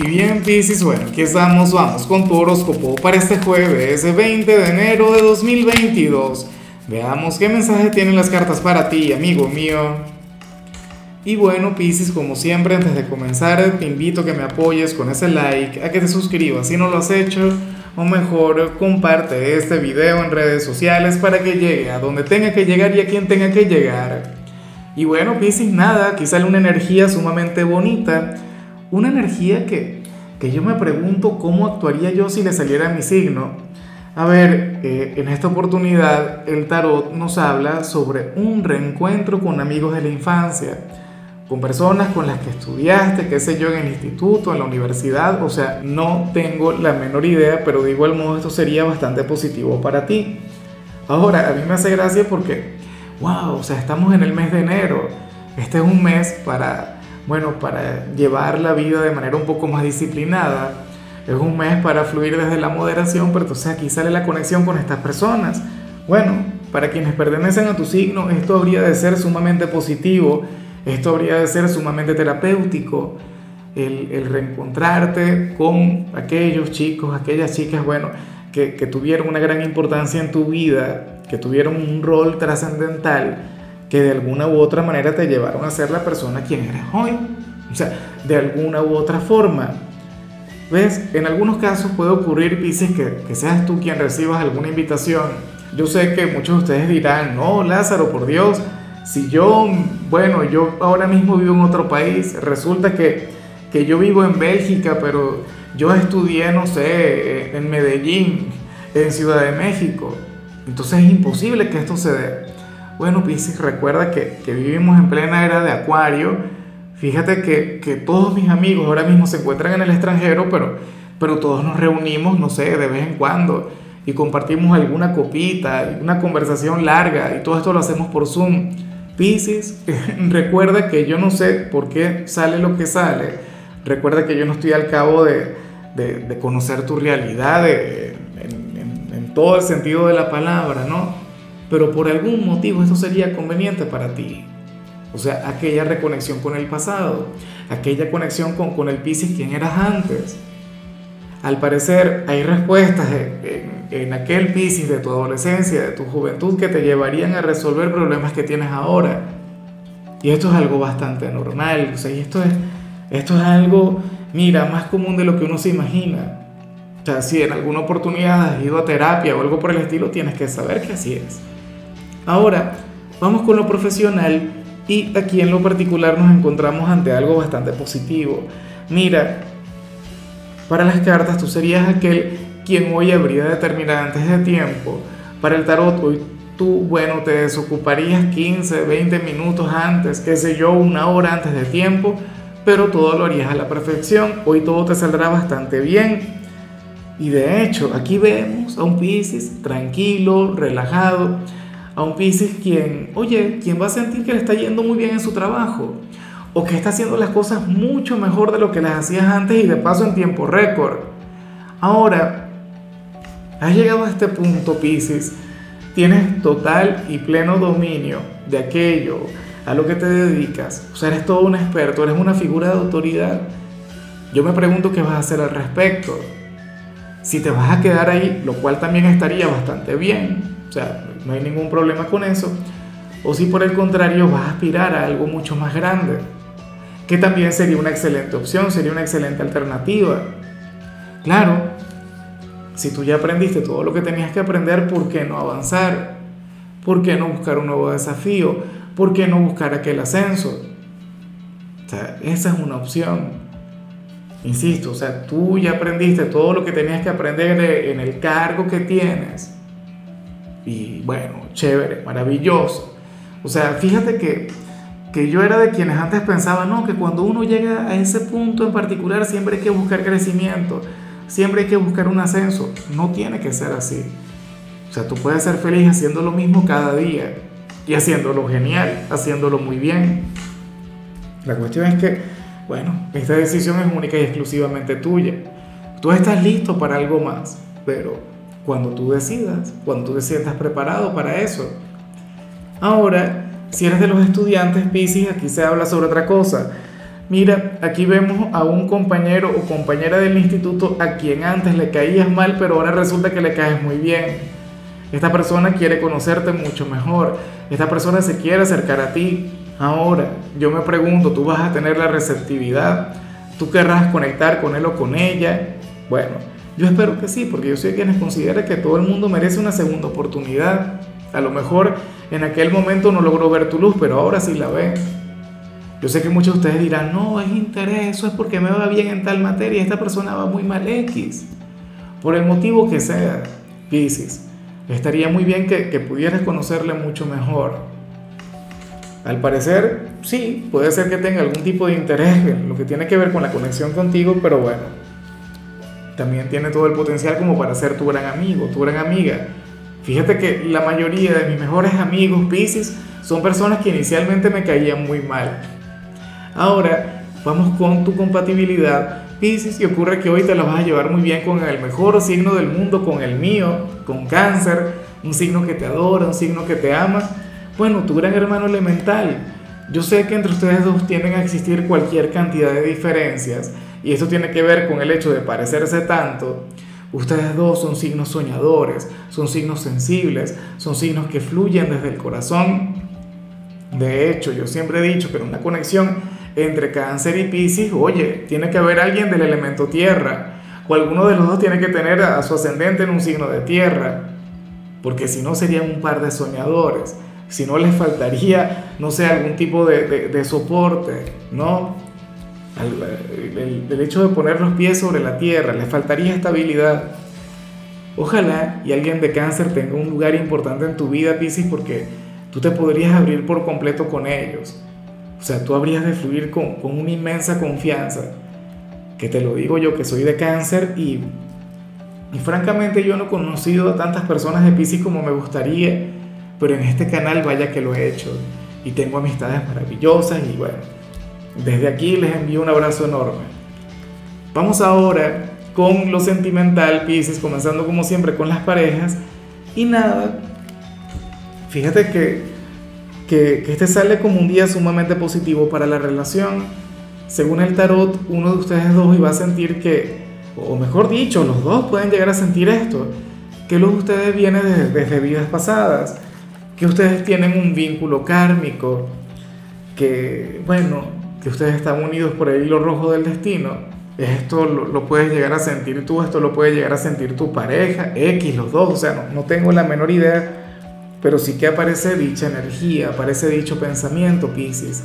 Y bien, Piscis, bueno, aquí estamos, vamos con tu horóscopo para este jueves, 20 de enero de 2022. Veamos qué mensaje tienen las cartas para ti, amigo mío. Y bueno, Piscis, como siempre, antes de comenzar, te invito a que me apoyes con ese like, a que te suscribas si no lo has hecho, o mejor, comparte este video en redes sociales para que llegue a donde tenga que llegar y a quien tenga que llegar. Y bueno, Piscis, nada, aquí sale una energía sumamente bonita una energía que, yo me pregunto cómo actuaría yo si le saliera mi signo. A ver, eh, en esta oportunidad el tarot nos habla sobre un reencuentro con amigos de la infancia, con personas con las que estudiaste, qué sé yo, en el instituto, en la universidad, o sea, no tengo la menor idea, pero de igual modo esto sería bastante positivo para ti. Ahora, a mí me hace gracia porque, wow, o sea, estamos en el mes de enero, este es un mes para bueno, para llevar la vida de manera un poco más disciplinada. Es un mes para fluir desde la moderación, pero entonces aquí sale la conexión con estas personas. Bueno, para quienes pertenecen a tu signo, esto habría de ser sumamente positivo, esto habría de ser sumamente terapéutico, el, reencontrarte con aquellos chicos, aquellas chicas, bueno, que, que tuvieron una gran importancia en tu vida, que tuvieron un rol trascendental que de alguna u otra manera te llevaron a ser la persona quien eres hoy. O sea, de alguna u otra forma. ¿Ves? En algunos casos puede ocurrir, Pisces, que, que seas tú quien recibas alguna invitación. Yo sé que muchos de ustedes dirán, no, Lázaro, por Dios, si yo, bueno, yo ahora mismo vivo en otro país, resulta que, que yo vivo en Bélgica, pero yo estudié, no sé, en Medellín, en Ciudad de México. Entonces es imposible que esto se dé. Bueno, Pisces, recuerda que, vivimos en plena era de Acuario. Fíjate que, todos mis amigos ahora mismo se encuentran en el extranjero, pero, pero todos nos reunimos, no sé, de vez en cuando y compartimos alguna copita, una conversación larga y todo esto lo hacemos por Zoom. Pisces, recuerda que yo no sé por qué sale lo que sale. Recuerda que yo no estoy al cabo de, conocer tu realidad en, en todo el sentido de la palabra, ¿no? Pero por algún motivo esto sería conveniente para ti. O sea, aquella reconexión con el pasado, aquella conexión con, con el Pisces quien eras antes. Al parecer hay respuestas en, en, aquel Pisces de tu adolescencia, de tu juventud, que te llevarían a resolver problemas que tienes ahora. Y esto es algo bastante normal. O sea, y esto es, esto es algo, mira, más común de lo que uno se imagina. O sea, si en alguna oportunidad has ido a terapia o algo por el estilo, tienes que saber que así es. Ahora, vamos con lo profesional y aquí en lo particular nos encontramos ante algo bastante positivo. Mira, para las cartas tú serías aquel quien hoy habría de terminar antes de tiempo. Para el tarot hoy tú, bueno, te desocuparías 15, 20 minutos antes, qué sé yo, una hora antes de tiempo, pero todo lo harías a la perfección. Hoy todo te saldrá bastante bien. Y de hecho, aquí vemos a un Pisces tranquilo, relajado a un Pisces quien, oye, quien va a sentir que le está yendo muy bien en su trabajo o que está haciendo las cosas mucho mejor de lo que las hacías antes y de paso en tiempo récord. Ahora, has llegado a este punto, Pisces, tienes total y pleno dominio de aquello a lo que te dedicas. O sea, eres todo un experto, eres una figura de autoridad. Yo me pregunto qué vas a hacer al respecto. Si te vas a quedar ahí, lo cual también estaría bastante bien. O sea, no hay ningún problema con eso, o si por el contrario vas a aspirar a algo mucho más grande, que también sería una excelente opción, sería una excelente alternativa. Claro, si tú ya aprendiste todo lo que tenías que aprender, ¿por qué no avanzar? ¿Por qué no buscar un nuevo desafío? ¿Por qué no buscar aquel ascenso? Esa es una opción. Insisto, o sea, tú ya aprendiste todo lo que tenías que aprender en el cargo que tienes y bueno, chévere, maravilloso. O sea, fíjate que, que yo era de quienes antes pensaban, no, que cuando uno llega a ese punto en particular siempre hay que buscar crecimiento, siempre hay que buscar un ascenso. No tiene que ser así. O sea, tú puedes ser feliz haciendo lo mismo cada día y haciéndolo genial, haciéndolo muy bien. La cuestión es que, bueno, esta decisión es única y exclusivamente tuya. Tú estás listo para algo más, pero cuando tú decidas, cuando tú te sientas preparado para eso. Ahora, si eres de los estudiantes Pisces, aquí se habla sobre otra cosa. Mira, aquí vemos a un compañero o compañera del instituto a quien antes le caías mal, pero ahora resulta que le caes muy bien. Esta persona quiere conocerte mucho mejor. Esta persona se quiere acercar a ti. Ahora, yo me pregunto, ¿tú vas a tener la receptividad? ¿Tú querrás conectar con él o con ella? Bueno, yo espero que sí, porque yo soy quien considera que todo el mundo merece una segunda oportunidad. A lo mejor en aquel momento no logró ver tu luz, pero ahora sí la ve. Yo sé que muchos de ustedes dirán, no, es interés, eso es porque me va bien en tal materia, esta persona va muy mal X. Por el motivo que sea, Pisces, estaría muy bien que, que pudieras conocerle mucho mejor. Al parecer, sí, puede ser que tenga algún tipo de interés en lo que tiene que ver con la conexión contigo, pero bueno, también tiene todo el potencial como para ser tu gran amigo, tu gran amiga. Fíjate que la mayoría de mis mejores amigos Pisces son personas que inicialmente me caían muy mal Ahora, vamos con tu compatibilidad. Pisces, y ocurre que hoy te la vas a llevar muy bien con el mejor signo del mundo, con el mío, con cáncer, un signo que te adora, un signo que te ama. Bueno, tu gran hermano elemental. Yo sé que entre ustedes dos tienden a existir cualquier cantidad de diferencias, y esto tiene que ver con el hecho de parecerse tanto. Ustedes dos son signos soñadores, son signos sensibles, son signos que fluyen desde el corazón. De hecho, yo siempre he dicho que en una conexión entre cáncer y piscis, oye, tiene que haber alguien del elemento tierra, o alguno de los dos tiene que tener a su ascendente en un signo de tierra, porque si no serían un par de soñadores, si no les faltaría, no sé, algún tipo de, de, soporte, ¿no? El, el, hecho de poner los pies sobre la tierra, les faltaría estabilidad. Ojalá y alguien de cáncer tenga un lugar importante en tu vida, Piscis, porque tú te podrías abrir por completo con ellos. O sea, tú habrías de fluir con, con una inmensa confianza, que te lo digo yo que soy de cáncer y, y francamente yo no he conocido a tantas personas de Pisces como me gustaría, pero en este canal vaya que lo he hecho y tengo amistades maravillosas y bueno, desde aquí les envío un abrazo enorme. Vamos ahora con lo sentimental, Pisces, comenzando como siempre con las parejas y nada, fíjate que que, este sale como un día sumamente positivo para la relación. Según el tarot, uno de ustedes dos iba a sentir que, o mejor dicho, los dos pueden llegar a sentir esto, que los de ustedes viene desde, desde vidas pasadas, que ustedes tienen un vínculo kármico, que, bueno, que ustedes están unidos por el hilo rojo del destino. Esto lo, puedes llegar a sentir tú, esto lo puede llegar a sentir tu pareja, X, los dos, o sea, no, tengo la menor idea pero sí que aparece dicha energía, aparece dicho pensamiento, Pisces.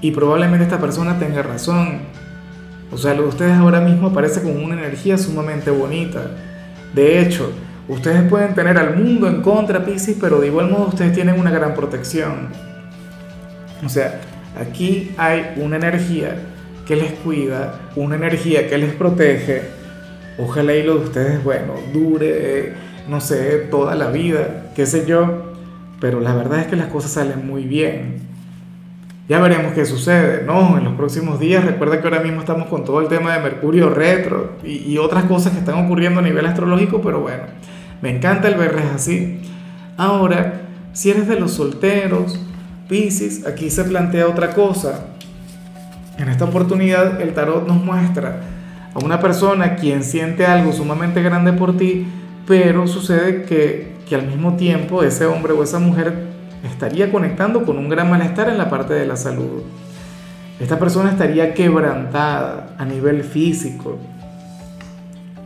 Y probablemente esta persona tenga razón. O sea, lo de ustedes ahora mismo aparece con una energía sumamente bonita. De hecho, ustedes pueden tener al mundo en contra, Pisces, pero de igual modo ustedes tienen una gran protección. O sea, aquí hay una energía que les cuida, una energía que les protege. Ojalá y lo de ustedes, bueno, dure, no sé, toda la vida, qué sé yo pero la verdad es que las cosas salen muy bien. Ya veremos qué sucede, ¿no? En los próximos días, recuerda que ahora mismo estamos con todo el tema de Mercurio retro y, otras cosas que están ocurriendo a nivel astrológico, pero bueno, me encanta el verles así. Ahora, si eres de los solteros, Pisces, aquí se plantea otra cosa. En esta oportunidad el tarot nos muestra a una persona quien siente algo sumamente grande por ti, pero sucede que que al mismo tiempo ese hombre o esa mujer estaría conectando con un gran malestar en la parte de la salud. Esta persona estaría quebrantada a nivel físico.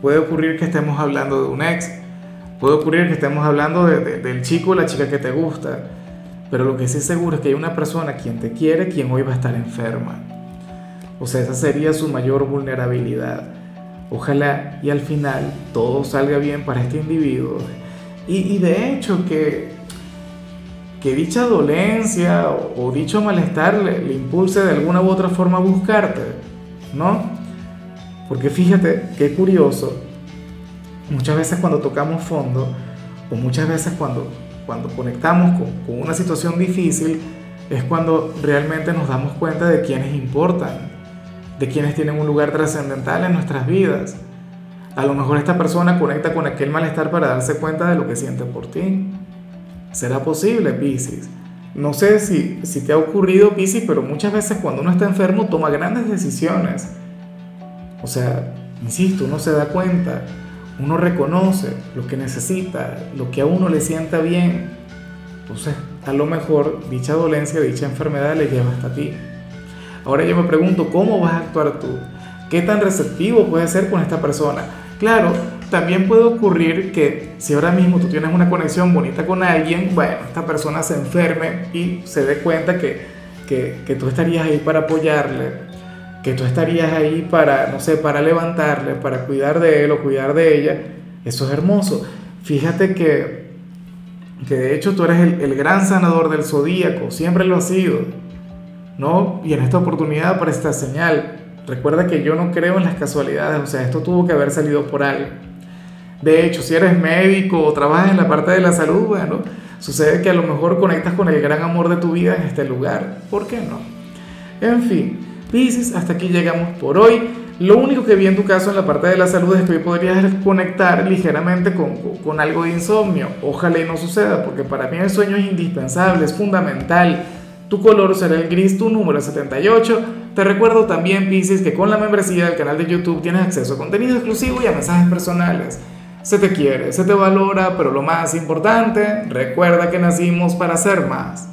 Puede ocurrir que estemos hablando de un ex, puede ocurrir que estemos hablando del chico o la chica que te gusta, pero lo que sí seguro es que hay una persona quien te quiere, quien hoy va a estar enferma. O sea, esa sería su mayor vulnerabilidad. Ojalá y al final todo salga bien para este individuo y, de hecho que, que dicha dolencia o, dicho malestar le, impulse de alguna u otra forma a buscarte, ¿no? Porque fíjate qué curioso, muchas veces cuando tocamos fondo o muchas veces cuando, cuando conectamos con, con una situación difícil, es cuando realmente nos damos cuenta de quienes importan, de quienes tienen un lugar trascendental en nuestras vidas. A lo mejor esta persona conecta con aquel malestar para darse cuenta de lo que siente por ti. ¿Será posible, Pisces? No sé si, si te ha ocurrido, Piscis, pero muchas veces cuando uno está enfermo toma grandes decisiones. O sea, insisto, uno se da cuenta, uno reconoce lo que necesita, lo que a uno le sienta bien. Entonces, a lo mejor dicha dolencia, dicha enfermedad le lleva hasta ti. Ahora yo me pregunto, ¿cómo vas a actuar tú? ¿Qué tan receptivo puedes ser con esta persona? Claro, también puede ocurrir que si ahora mismo tú tienes una conexión bonita con alguien, bueno, esta persona se enferme y se dé cuenta que, que, tú estarías ahí para apoyarle, que tú estarías ahí para, no sé, para levantarle, para cuidar de él o cuidar de ella. Eso es hermoso. Fíjate que, que de hecho tú eres el, el gran sanador del zodíaco, siempre lo has sido, ¿no? Y en esta oportunidad para esta señal. Recuerda que yo no creo en las casualidades, o sea, esto tuvo que haber salido por algo. De hecho, si eres médico o trabajas en la parte de la salud, bueno, sucede que a lo mejor conectas con el gran amor de tu vida en este lugar. ¿Por qué no? En fin, Pisces, hasta aquí llegamos por hoy. Lo único que vi en tu caso en la parte de la salud es que hoy podrías conectar ligeramente con, con algo de insomnio. Ojalá y no suceda, porque para mí el sueño es indispensable, es fundamental. Tu color será el gris, tu número es 78. Te recuerdo también, Pisces, que con la membresía del canal de YouTube tienes acceso a contenido exclusivo y a mensajes personales. Se te quiere, se te valora, pero lo más importante, recuerda que nacimos para ser más.